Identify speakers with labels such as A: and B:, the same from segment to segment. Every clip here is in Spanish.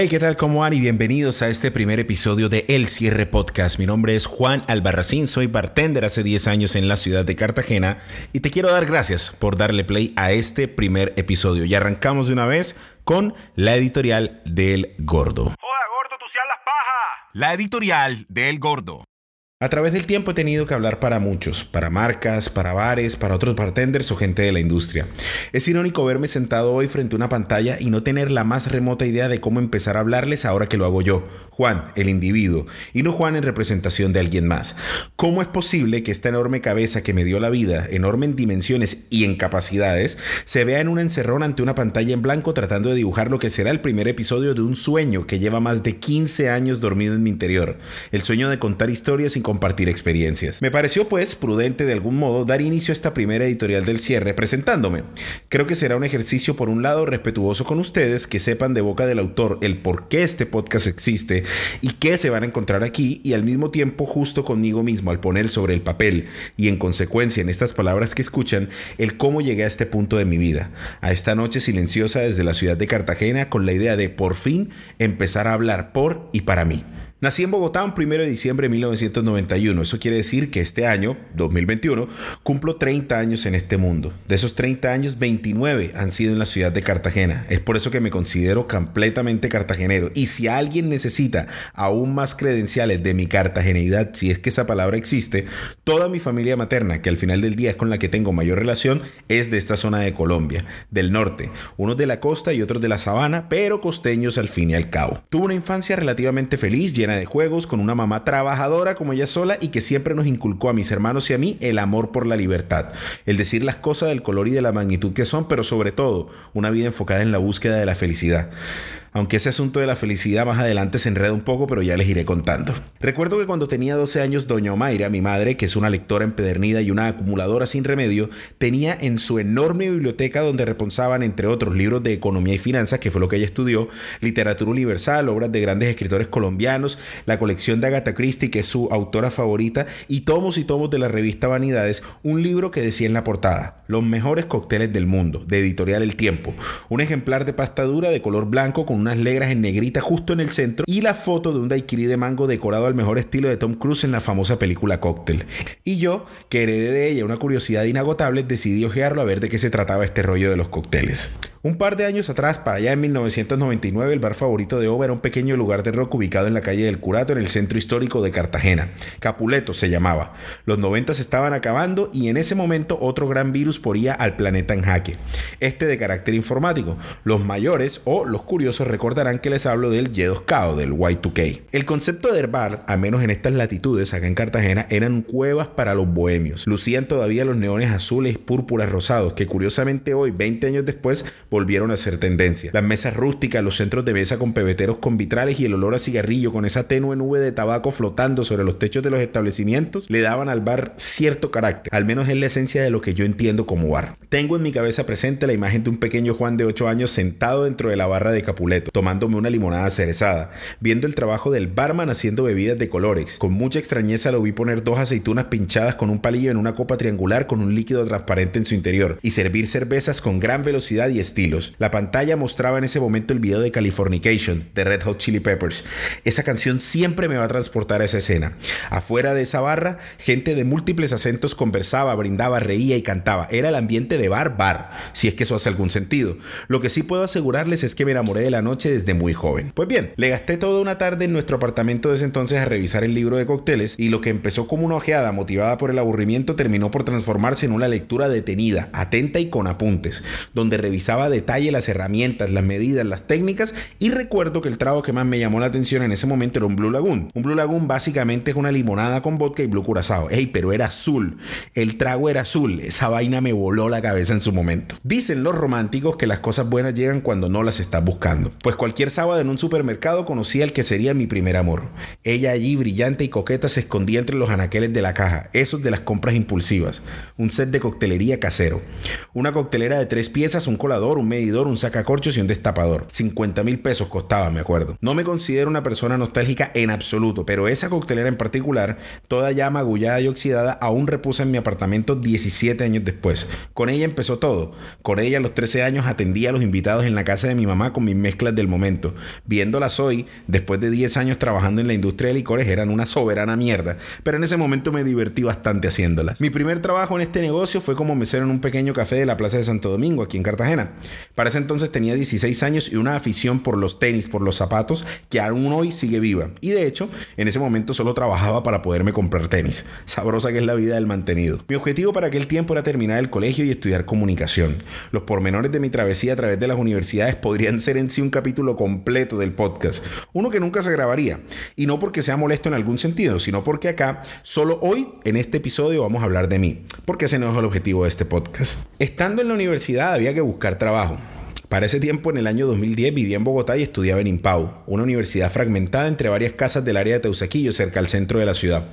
A: Hey, ¿qué tal? ¿Cómo van? Y bienvenidos a este primer episodio de El Cierre Podcast. Mi nombre es Juan Albarracín, soy bartender hace 10 años en la ciudad de Cartagena y te quiero dar gracias por darle play a este primer episodio. Y arrancamos de una vez con la editorial del Gordo.
B: Joda, gordo, tú seas las pajas.
A: La editorial del Gordo. A través del tiempo he tenido que hablar para muchos, para marcas, para bares, para otros bartenders o gente de la industria. Es irónico verme sentado hoy frente a una pantalla y no tener la más remota idea de cómo empezar a hablarles ahora que lo hago yo, Juan, el individuo, y no Juan en representación de alguien más. ¿Cómo es posible que esta enorme cabeza que me dio la vida, enorme en dimensiones y en capacidades, se vea en un encerrón ante una pantalla en blanco tratando de dibujar lo que será el primer episodio de un sueño que lleva más de 15 años dormido en mi interior? El sueño de contar historias sin compartir experiencias. Me pareció pues prudente de algún modo dar inicio a esta primera editorial del cierre presentándome. Creo que será un ejercicio por un lado respetuoso con ustedes que sepan de boca del autor el por qué este podcast existe y qué se van a encontrar aquí y al mismo tiempo justo conmigo mismo al poner sobre el papel y en consecuencia en estas palabras que escuchan el cómo llegué a este punto de mi vida, a esta noche silenciosa desde la ciudad de Cartagena con la idea de por fin empezar a hablar por y para mí. Nací en Bogotá un 1 de diciembre de 1991. Eso quiere decir que este año, 2021, cumplo 30 años en este mundo. De esos 30 años, 29 han sido en la ciudad de Cartagena. Es por eso que me considero completamente cartagenero. Y si alguien necesita aún más credenciales de mi cartageneidad, si es que esa palabra existe, toda mi familia materna, que al final del día es con la que tengo mayor relación, es de esta zona de Colombia, del norte. Unos de la costa y otros de la sabana, pero costeños al fin y al cabo. Tuve una infancia relativamente feliz, de juegos, con una mamá trabajadora como ella sola y que siempre nos inculcó a mis hermanos y a mí el amor por la libertad, el decir las cosas del color y de la magnitud que son, pero sobre todo una vida enfocada en la búsqueda de la felicidad aunque ese asunto de la felicidad más adelante se enreda un poco, pero ya les iré contando. Recuerdo que cuando tenía 12 años, doña Omaira, mi madre, que es una lectora empedernida y una acumuladora sin remedio, tenía en su enorme biblioteca donde reponsaban, entre otros, libros de economía y finanzas, que fue lo que ella estudió, literatura universal, obras de grandes escritores colombianos, la colección de Agatha Christie, que es su autora favorita, y tomos y tomos de la revista Vanidades, un libro que decía en la portada, Los mejores cócteles del mundo, de editorial El Tiempo, un ejemplar de pasta dura de color blanco con unas legras en negrita justo en el centro y la foto de un daiquiri de mango decorado al mejor estilo de Tom Cruise en la famosa película Cocktail. Y yo, que heredé de ella una curiosidad inagotable, decidí ojearlo a ver de qué se trataba este rollo de los cócteles. Un par de años atrás, para allá en 1999, el bar favorito de Ova era un pequeño lugar de rock ubicado en la calle del Curato, en el centro histórico de Cartagena. Capuleto se llamaba. Los 90 se estaban acabando y en ese momento otro gran virus ponía al planeta en jaque. Este de carácter informático. Los mayores o los curiosos recordarán que les hablo del Y2K o del Y2K. El concepto del bar, al menos en estas latitudes acá en Cartagena, eran cuevas para los bohemios. Lucían todavía los neones azules, púrpuras, rosados, que curiosamente hoy, 20 años después, volvieron a ser tendencia. Las mesas rústicas, los centros de mesa con pebeteros con vitrales y el olor a cigarrillo con esa tenue nube de tabaco flotando sobre los techos de los establecimientos le daban al bar cierto carácter, al menos es la esencia de lo que yo entiendo como bar. Tengo en mi cabeza presente la imagen de un pequeño Juan de 8 años sentado dentro de la barra de Capuleto, tomándome una limonada cerezada, viendo el trabajo del barman haciendo bebidas de colores. Con mucha extrañeza lo vi poner dos aceitunas pinchadas con un palillo en una copa triangular con un líquido transparente en su interior y servir cervezas con gran velocidad y estilo la pantalla mostraba en ese momento el video de Californication de Red Hot Chili Peppers. Esa canción siempre me va a transportar a esa escena. Afuera de esa barra, gente de múltiples acentos conversaba, brindaba, reía y cantaba. Era el ambiente de bar, bar, si es que eso hace algún sentido. Lo que sí puedo asegurarles es que me enamoré de la noche desde muy joven. Pues bien, le gasté toda una tarde en nuestro apartamento de ese entonces a revisar el libro de cócteles y lo que empezó como una ojeada motivada por el aburrimiento terminó por transformarse en una lectura detenida, atenta y con apuntes, donde revisaba detalle las herramientas, las medidas, las técnicas y recuerdo que el trago que más me llamó la atención en ese momento un Blue Lagoon. Un Blue Lagoon básicamente es una limonada con vodka y blue curazao. Ey, pero era azul. El trago era azul. Esa vaina me voló la cabeza en su momento. Dicen los románticos que las cosas buenas llegan cuando no las estás buscando. Pues cualquier sábado en un supermercado conocía al que sería mi primer amor. Ella allí brillante y coqueta se escondía entre los anaqueles de la caja, esos de las compras impulsivas. Un set de coctelería casero. Una coctelera de tres piezas, un colador, un medidor, un sacacorchos y un destapador. 50 mil pesos costaba, me acuerdo. No me considero una persona nostálgica en absoluto, pero esa coctelera en particular, toda ya magullada y oxidada, aún repuso en mi apartamento 17 años después. Con ella empezó todo. Con ella a los 13 años atendía a los invitados en la casa de mi mamá con mis mezclas del momento. Viéndolas hoy, después de 10 años trabajando en la industria de licores, eran una soberana mierda, pero en ese momento me divertí bastante haciéndolas. Mi primer trabajo en este negocio fue como mesero en un pequeño café de la Plaza de Santo Domingo, aquí en Cartagena. Para ese entonces tenía 16 años y una afición por los tenis, por los zapatos, que aún hoy sigue Y de hecho, en ese momento solo trabajaba para poderme comprar tenis. Sabrosa que es la vida del mantenido. Mi objetivo para aquel tiempo era terminar el colegio y estudiar comunicación. Los pormenores de mi travesía a través de las universidades podrían ser en sí un capítulo completo del podcast. Uno que nunca se grabaría. Y no porque sea molesto en algún sentido, sino porque acá, solo hoy, en este episodio, vamos a hablar de mí. Porque ese no es el objetivo de este podcast. Estando en la universidad había que buscar trabajo. Para ese tiempo, en el año 2010, vivía en Bogotá y estudiaba en Impau, una universidad fragmentada entre varias casas del área de Teusaquillo, cerca al centro de la ciudad.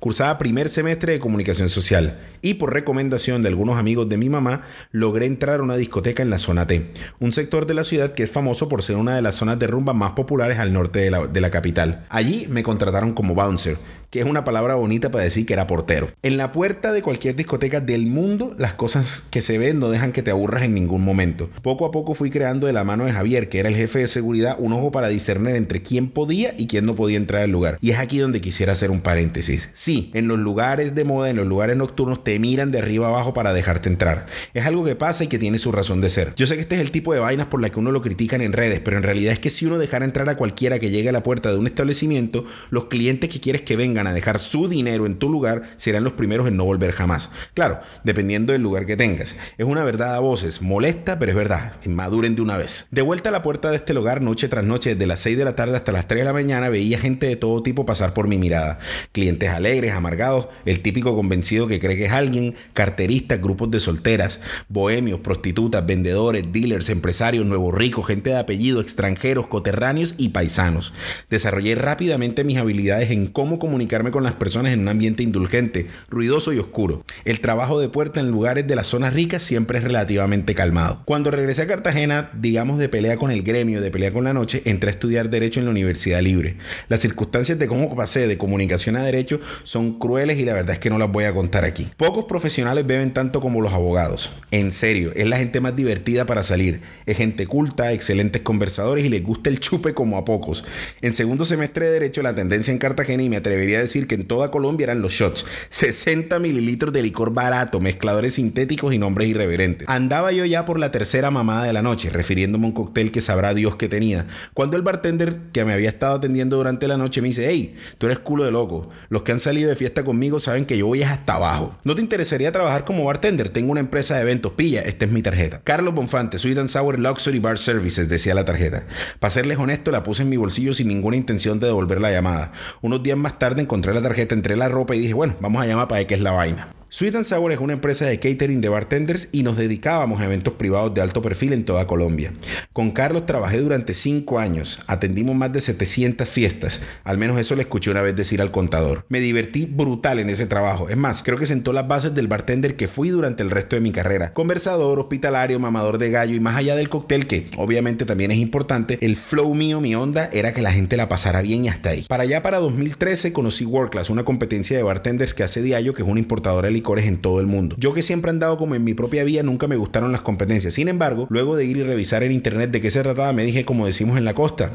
A: Cursaba primer semestre de comunicación social y por recomendación de algunos amigos de mi mamá, logré entrar a una discoteca en la zona T, un sector de la ciudad que es famoso por ser una de las zonas de rumba más populares al norte de la, de la capital. Allí me contrataron como bouncer, que es una palabra bonita para decir que era portero. En la puerta de cualquier discoteca del mundo, las cosas que se ven no dejan que te aburras en ningún momento. Poco a poco fui creando de la mano de Javier, que era el jefe de seguridad, un ojo para discernir entre quién podía y quién no podía entrar al lugar. Y es aquí donde quisiera hacer un paréntesis. Sí, en los lugares de moda, en los lugares nocturnos, te miran de arriba abajo para dejarte entrar. Es algo que pasa y que tiene su razón de ser. Yo sé que este es el tipo de vainas por la que uno lo critican en redes, pero en realidad es que si uno dejara entrar a cualquiera que llegue a la puerta de un establecimiento, los clientes que quieres que vengan a dejar su dinero en tu lugar serán los primeros en no volver jamás. Claro, dependiendo del lugar que tengas. Es una verdad a voces, molesta, pero es verdad. Maduren de una vez. De vuelta a la puerta de este lugar, noche tras noche, desde las 6 de la tarde hasta las 3 de la mañana, veía gente de todo tipo pasar por mi mirada. Clientes alegres, amargados, el típico convencido que cree que es alguien, carteristas, grupos de solteras, bohemios, prostitutas, vendedores, dealers, empresarios, nuevos ricos, gente de apellido, extranjeros, coterráneos y paisanos. Desarrollé rápidamente mis habilidades en cómo comunicarme con las personas en un ambiente indulgente, ruidoso y oscuro. El trabajo de puerta en lugares de las zonas ricas siempre es relativamente calmado. Cuando regresé a Cartagena, digamos de pelea con el gremio, de pelea con la noche, entré a estudiar Derecho en la Universidad Libre. Las circunstancias de cómo pasé de comunicación a Derecho son crueles y la verdad es que no las voy a contar aquí. Pocos profesionales beben tanto como los abogados. En serio, es la gente más divertida para salir. Es gente culta, excelentes conversadores y les gusta el chupe como a pocos. En segundo semestre de Derecho, la tendencia en Cartagena, y me atrevería decir que en toda Colombia eran los shots. 60 mililitros de licor barato, mezcladores sintéticos y nombres irreverentes. Andaba yo ya por la tercera mamada de la noche, refiriéndome a un cóctel que sabrá Dios que tenía, cuando el bartender que me había estado atendiendo durante la noche me dice, hey, tú eres culo de loco. Los que han salido de fiesta conmigo saben que yo voy hasta abajo. ¿No te interesaría trabajar como bartender? Tengo una empresa de eventos. Pilla, esta es mi tarjeta. Carlos Bonfante, Sweet and Sour Luxury Bar Services, decía la tarjeta. Para serles honesto, la puse en mi bolsillo sin ninguna intención de devolver la llamada. Unos días más tarde encontré la tarjeta entre la ropa y dije, bueno, vamos a llamar para ver qué es la vaina. Sweet and Sour es una empresa de catering de bartenders y nos dedicábamos a eventos privados de alto perfil en toda Colombia. Con Carlos trabajé durante 5 años, atendimos más de 700 fiestas, al menos eso le escuché una vez decir al contador. Me divertí brutal en ese trabajo, es más, creo que sentó las bases del bartender que fui durante el resto de mi carrera. Conversador, hospitalario, mamador de gallo y más allá del cóctel que obviamente también es importante, el flow mío, mi onda era que la gente la pasara bien y hasta ahí. Para allá para 2013 conocí World Class, una competencia de bartenders que hace Diallo, que es una importadora de en todo el mundo. Yo que siempre he andado como en mi propia vía, nunca me gustaron las competencias. Sin embargo, luego de ir y revisar en internet de qué se trataba, me dije, como decimos en la costa,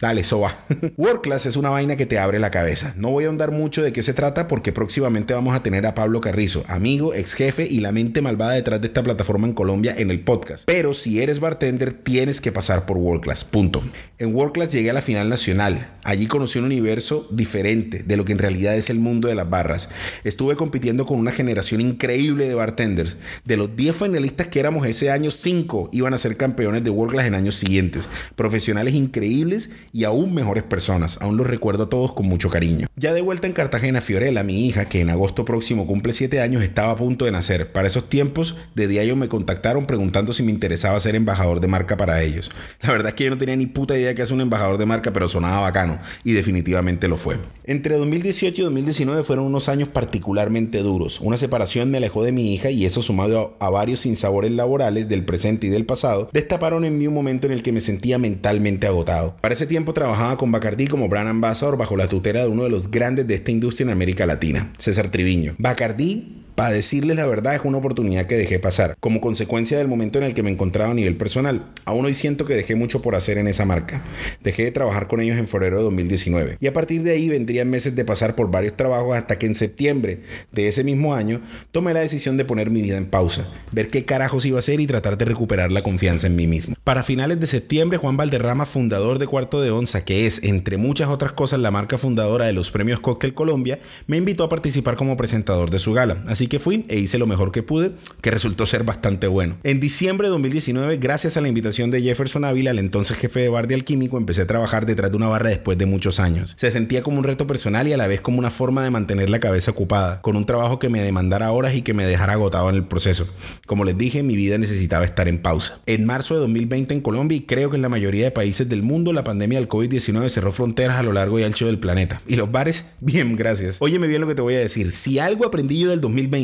A: Dale, eso va. Class es una vaina que te abre la cabeza. No voy a ahondar mucho de qué se trata porque próximamente vamos a tener a Pablo Carrizo, amigo, ex jefe y la mente malvada detrás de esta plataforma en Colombia en el podcast. Pero si eres bartender, tienes que pasar por World Class. Punto. En World Class llegué a la final nacional. Allí conocí un universo diferente de lo que en realidad es el mundo de las barras. Estuve compitiendo con una generación increíble de bartenders. De los 10 finalistas que éramos ese año, 5 iban a ser campeones de World Class en años siguientes. Profesionales increíbles y aún mejores personas. Aún los recuerdo a todos con mucho cariño. Ya de vuelta en Cartagena, Fiorella, mi hija, que en agosto próximo cumple 7 años, estaba a punto de nacer. Para esos tiempos, de diario me contactaron preguntando si me interesaba ser embajador de marca para ellos. La verdad es que yo no tenía ni puta idea que es un embajador de marca, pero sonaba bacano y definitivamente lo fue. Entre 2018 y 2019 fueron unos años particularmente duros. Separación me alejó de mi hija y eso sumado a, varios sinsabores laborales del presente y del pasado, destaparon en mí un momento en el que me sentía mentalmente agotado. Para ese tiempo trabajaba con Bacardi como brand ambassador bajo la tutela de uno de los grandes de esta industria en América Latina, César Triviño. Bacardi para decirles la verdad, es una oportunidad que dejé pasar, como consecuencia del momento en el que me encontraba a nivel personal. Aún hoy siento que dejé mucho por hacer en esa marca. Dejé de trabajar con ellos en febrero de 2019. Y a partir de ahí vendrían meses de pasar por varios trabajos hasta que en septiembre de ese mismo año tomé la decisión de poner mi vida en pausa, ver qué carajos iba a hacer y tratar de recuperar la confianza en mí mismo. Para finales de septiembre, Juan Valderrama, fundador de Cuarto de Onza, que es, entre muchas otras cosas, la marca fundadora de los premios Cocktail Colombia, me invitó a participar como presentador de su gala. Así que fui e hice lo mejor que pude, que resultó ser bastante bueno. En diciembre de 2019, gracias a la invitación de Jefferson Ávila, el entonces jefe de bar de Alquímico, empecé a trabajar detrás de una barra después de muchos años. Se sentía como un reto personal y a la vez como una forma de mantener la cabeza ocupada, con un trabajo que me demandara horas y que me dejara agotado en el proceso. Como les dije, mi vida necesitaba estar en pausa. En marzo de 2020 en Colombia y creo que en la mayoría de países del mundo, la pandemia del COVID-19 cerró fronteras a lo largo y ancho del planeta. Y los bares, bien, gracias. Óyeme bien lo que te voy a decir. Si algo aprendí yo del 2020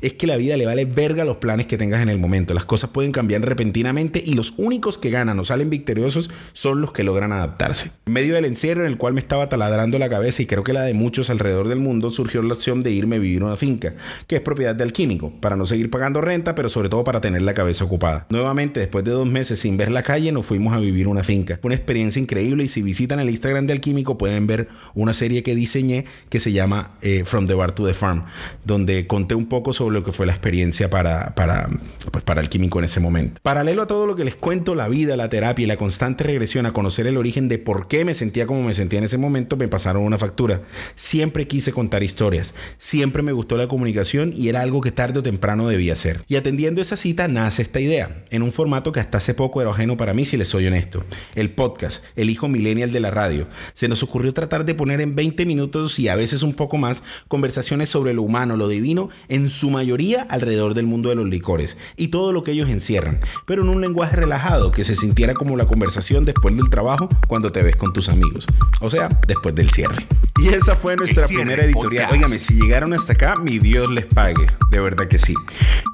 A: es que la vida le vale verga los planes que tengas en el momento. Las cosas pueden cambiar repentinamente y los únicos que ganan o salen victoriosos son los que logran adaptarse. En medio del encierro en el cual me estaba taladrando la cabeza y creo que la de muchos alrededor del mundo, surgió la opción de irme a vivir una finca, que es propiedad del químico, para no seguir pagando renta, pero sobre todo para tener la cabeza ocupada. Nuevamente, después de dos meses sin ver la calle, nos fuimos a vivir una finca. Fue una experiencia increíble y si visitan el Instagram del químico pueden ver una serie que diseñé que se llama eh, From the Bar to the Farm, donde conté un poco sobre lo que fue la experiencia para, para, pues para el químico en ese momento. Paralelo a todo lo que les cuento, la vida, la terapia y la constante regresión a conocer el origen de por qué me sentía como me sentía en ese momento, me pasaron una factura. Siempre quise contar historias, siempre me gustó la comunicación y era algo que tarde o temprano debía hacer. Y atendiendo esa cita nace esta idea, en un formato que hasta hace poco era ajeno para mí, si les soy honesto. El podcast, el hijo millennial de la radio. Se nos ocurrió tratar de poner en 20 minutos y a veces un poco más conversaciones sobre lo humano, lo divino, en su mayoría alrededor del mundo de los licores y todo lo que ellos encierran, pero en un lenguaje relajado que se sintiera como la conversación después del trabajo cuando te ves con tus amigos, o sea, después del cierre. Y esa fue nuestra primera editorial. Óigame, si llegaron hasta acá, mi Dios les pague, de verdad que sí.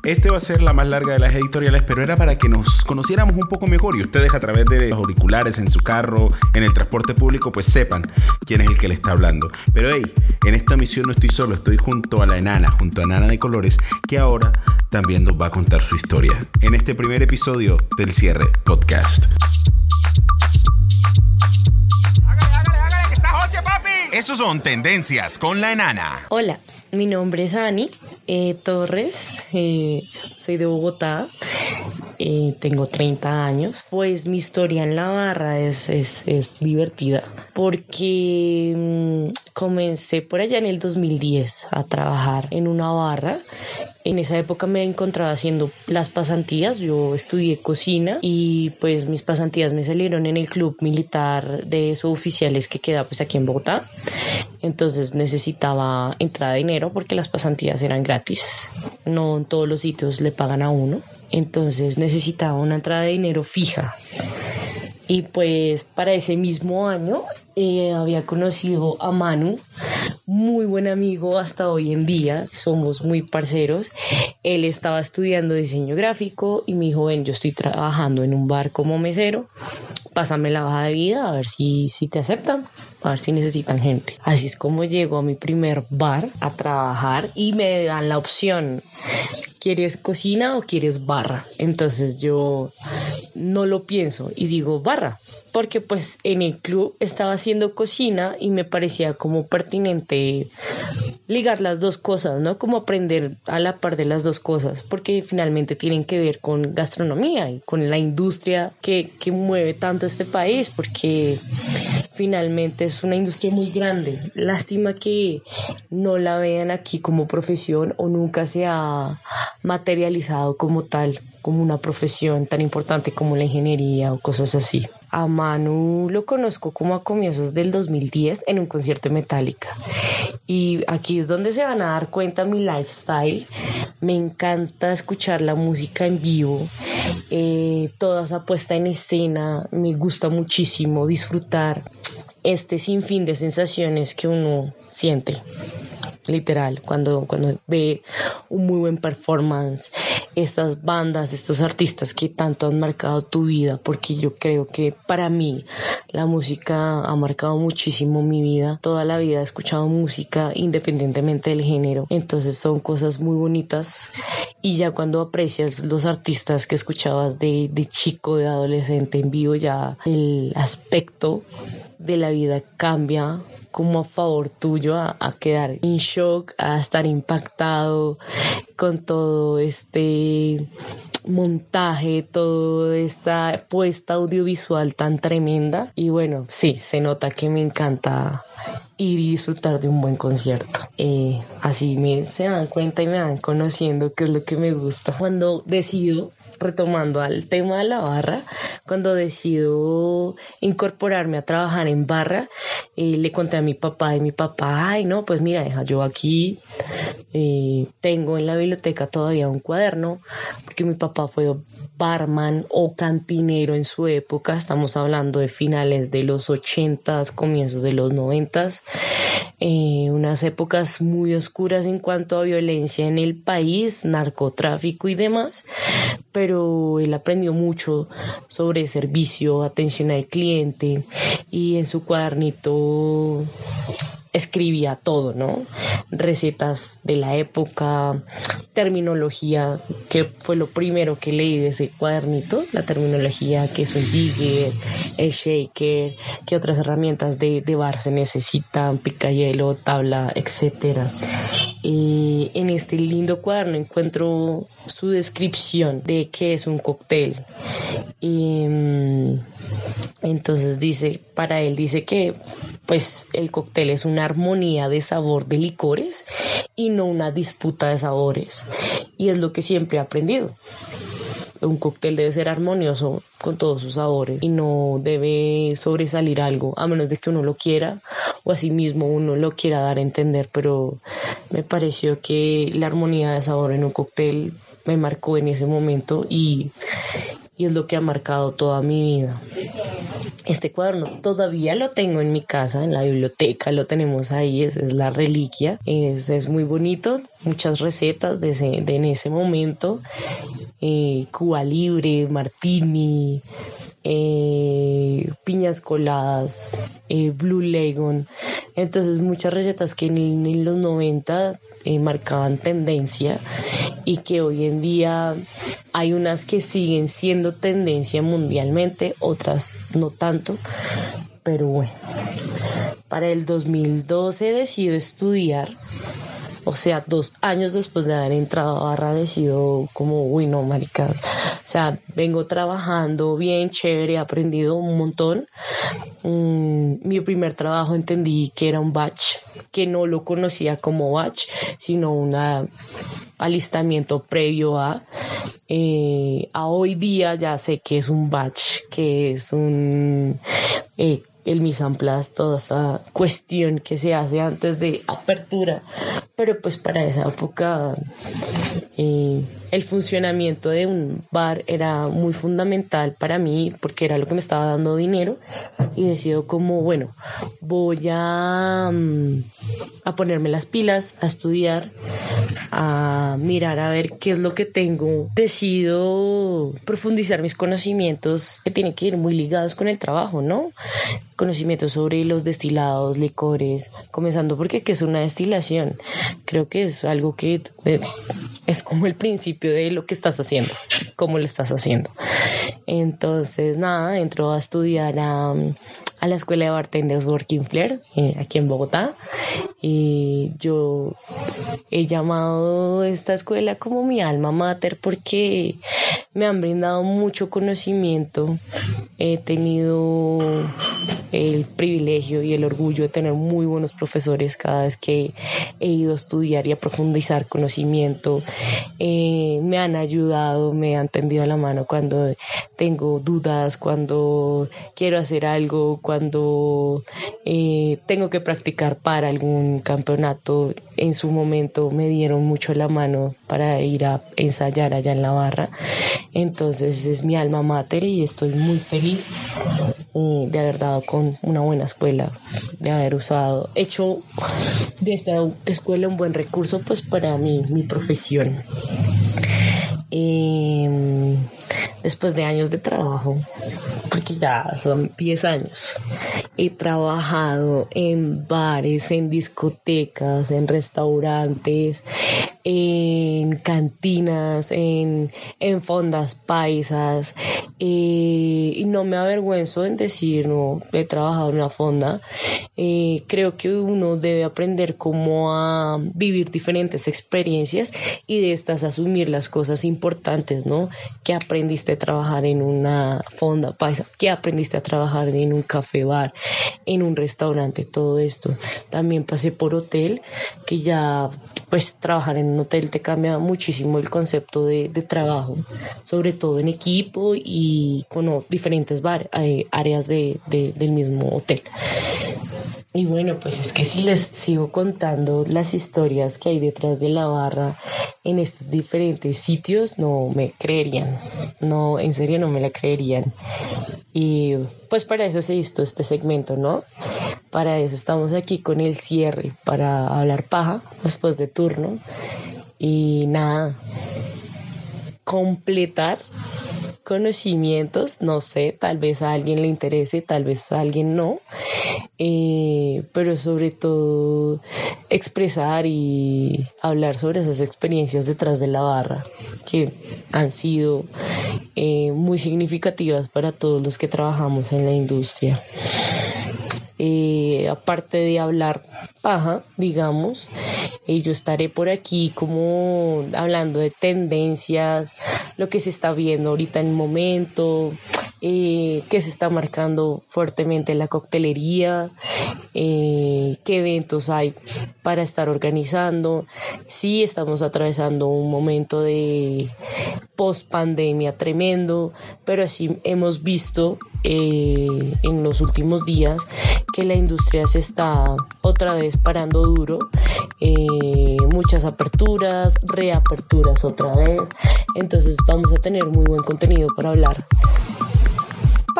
A: Este va a ser la más larga de las editoriales, pero era para que nos conociéramos un poco mejor y ustedes a través de los auriculares en su carro, en el transporte público, pues sepan quién es el que le está hablando. Pero hey, en esta misión no estoy solo, estoy junto a la enana, junto a Enana de Colores, que ahora también nos va a contar su historia en este primer episodio del Cierre Podcast. Esos son tendencias con la enana.
C: Hola, mi nombre es Ani eh, Torres, eh, soy de Bogotá, eh, tengo 30 años. Pues mi historia en la barra es, es, es divertida porque mm, comencé por allá en el 2010 a trabajar en una barra en esa época me encontraba haciendo las pasantías, yo estudié cocina y pues mis pasantías me salieron en el club militar de suboficiales que queda pues aquí en Bogotá. Entonces necesitaba entrada de dinero porque las pasantías eran gratis. No en todos los sitios le pagan a uno. Entonces necesitaba una entrada de dinero fija. Y pues para ese mismo año eh, había conocido a Manu, muy buen amigo hasta hoy en día, somos muy parceros. Él estaba estudiando diseño gráfico y me dijo, yo estoy trabajando en un bar como mesero, pásame la baja de vida a ver si, si te aceptan, a ver si necesitan gente. Así es como llego a mi primer bar a trabajar y me dan la opción, ¿quieres cocina o quieres barra? Entonces yo no lo pienso y digo barra porque pues en el club estaba haciendo cocina y me parecía como pertinente ligar las dos cosas, ¿no? Como aprender a la par de las dos cosas, porque finalmente tienen que ver con gastronomía y con la industria que, que mueve tanto este país, porque finalmente es una industria muy grande. Lástima que no la vean aquí como profesión o nunca se ha materializado como tal, como una profesión tan importante como la ingeniería o cosas así. A Manu lo conozco como a comienzos del 2010 en un concierto de Metallica. Y aquí es donde se van a dar cuenta mi lifestyle. Me encanta escuchar la música en vivo, eh, toda esa puesta en escena. Me gusta muchísimo disfrutar este sinfín de sensaciones que uno siente literal, cuando, cuando ve un muy buen performance, estas bandas, estos artistas que tanto han marcado tu vida, porque yo creo que para mí la música ha marcado muchísimo mi vida, toda la vida he escuchado música independientemente del género, entonces son cosas muy bonitas. Y ya cuando aprecias los artistas que escuchabas de, de chico, de adolescente en vivo, ya el aspecto de la vida cambia como a favor tuyo a, quedar en shock, a estar impactado con todo este montaje, toda esta puesta audiovisual tan tremenda. Y bueno, sí, se nota que me encanta ir y disfrutar de un buen concierto. Eh, así me, se dan cuenta y me van conociendo qué es lo que me gusta. Cuando decido retomando al tema de la barra, cuando decido incorporarme a trabajar en barra, eh, le conté a mi papá y mi papá, ay no, pues mira, deja, yo aquí eh, tengo en la biblioteca todavía un cuaderno, porque mi papá fue barman o cantinero en su época, estamos hablando de finales de los 80s, comienzos de los 90s, eh, unas épocas muy oscuras en cuanto a violencia en el país, narcotráfico y demás, pero él aprendió mucho sobre servicio, atención al cliente y en su cuadernito escribía todo, ¿no? Recetas de la época, terminología, que fue lo primero que leí de ese cuadernito, la terminología que es un digger, el shaker, qué otras herramientas de, de bar se necesitan, picayelo, tabla, etcétera. Y en este lindo cuaderno encuentro su descripción de qué es un cóctel. Mm, entonces dice, para él dice que pues el cóctel es una armonía de sabor de licores y no una disputa de sabores. Y es lo que siempre he aprendido. Un cóctel debe ser armonioso con todos sus sabores y no debe sobresalir algo, a menos de que uno lo quiera o asimismo uno lo quiera dar a entender, pero me pareció que la armonía de sabor en un cóctel me marcó en ese momento y, y es lo que ha marcado toda mi vida. Este cuaderno todavía lo tengo en mi casa, en la biblioteca, lo tenemos ahí, es, es la reliquia, es, muy bonito, muchas recetas de, ese, de en ese momento, eh, Cuba Libre, Martini, eh, piñas coladas, eh, Blue Lagoon. Entonces muchas recetas que en, los 90 eh, marcaban tendencia y que hoy en día hay unas que siguen siendo tendencia mundialmente, otras no tanto. Pero bueno, para el 2012 decido estudiar o sea, dos años después de haber entrado a Barra, como, uy, no, marica. O sea, vengo trabajando bien, chévere, he aprendido un montón. Mm, mi primer trabajo entendí que era un batch, que no lo conocía como batch, sino un alistamiento previo a. Eh, a hoy día ya sé que es un batch, que es un eh, el mise en place, toda esa cuestión que se hace antes de apertura, pero pues para esa época eh, el funcionamiento de un bar era muy fundamental para mí porque era lo que me estaba dando dinero y decido como, bueno, voy a, mm, a ponerme las pilas, a estudiar, a mirar a ver qué es lo que tengo. Decido profundizar mis conocimientos que tienen que ir muy ligados con el trabajo, ¿no? Conocimientos sobre los destilados, licores, comenzando porque es una destilación. Creo que es algo que eh, es como el principio de lo que estás haciendo, cómo lo estás haciendo. Entonces, nada, entro a estudiar a a la escuela de bartenders Working Flair, eh, aquí en Bogotá. Y yo he llamado esta escuela como mi alma mater porque me han brindado mucho conocimiento. He tenido el privilegio y el orgullo de tener muy buenos profesores cada vez que he ido a estudiar y a profundizar conocimiento. Eh, me han ayudado, me han tendido la mano cuando tengo dudas, cuando quiero hacer algo, cuando eh, tengo que practicar para algún campeonato. En su momento me dieron mucho la mano para ir a ensayar allá en la barra. Entonces es mi alma mater y estoy muy feliz eh, de haber dado con una buena escuela, de haber usado, hecho de esta escuela un buen recurso pues para mi, mi profesión. Em, después de años de trabajo, porque ya son 10 años, he trabajado en bares, en discotecas, en restaurantes, en cantinas, en, en fondas paisas, eh, y no me avergüenzo en decir, no, he trabajado en una fonda. Eh, creo que uno debe aprender cómo a vivir diferentes experiencias y de estas asumir las cosas importantes, ¿no? Que aprendiste a trabajar en una fonda paisa, que aprendiste a trabajar en un café bar, en un restaurante, todo esto. También pasé por hotel, que ya pues trabajar en un hotel te cambia muchísimo el concepto de, trabajo, sobre todo en equipo y con diferentes bar, eh, áreas de, del mismo hotel. Y bueno, pues es que si les sigo contando las historias que hay detrás de la barra en estos diferentes sitios, no me creerían. No, en serio no me la creerían. Y pues para eso se hizo este segmento, ¿no? Para eso estamos aquí con el cierre, para hablar paja después de turno. Y nada, completar conocimientos, no sé, tal vez a alguien le interese, tal vez a alguien no, eh, pero sobre todo expresar y hablar sobre esas experiencias detrás de la barra que han sido eh, muy significativas para todos los que trabajamos en la industria. Eh, aparte de hablar paja, digamos, y yo estaré por aquí como hablando de tendencias, lo que se está viendo ahorita en el momento, eh, que se está marcando fuertemente la coctelería, eh, qué eventos hay para estar organizando. Sí, estamos atravesando un momento de post pandemia tremendo, pero así hemos visto eh, en los últimos días que la industria se está otra vez parando duro, muchas aperturas, reaperturas otra vez, entonces vamos a tener muy buen contenido para hablar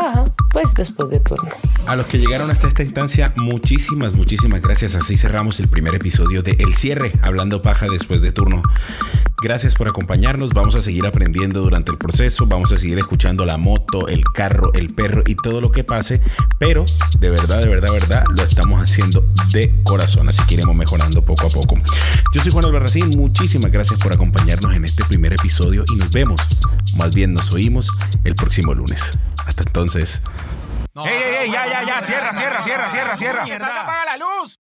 C: paja, pues después de turno.
A: A los que llegaron hasta esta instancia, muchísimas, muchísimas gracias. Así cerramos el primer episodio de El Cierre, hablando paja después de turno. Gracias por acompañarnos, vamos a seguir aprendiendo durante el proceso, vamos a seguir escuchando la moto, el carro, el perro y todo lo que pase, pero de verdad, de verdad, de verdad, lo estamos haciendo de corazón, así que iremos mejorando poco a poco. Yo soy Juan Albarracín, muchísimas gracias por acompañarnos en este primer episodio y nos vemos, más bien nos oímos el próximo lunes. Hasta entonces.
B: ¡Ey, ey, ey! Ya, ya, ya. Cierra, cierra, cierra, cierra, cierra. ¡Apaga la luz!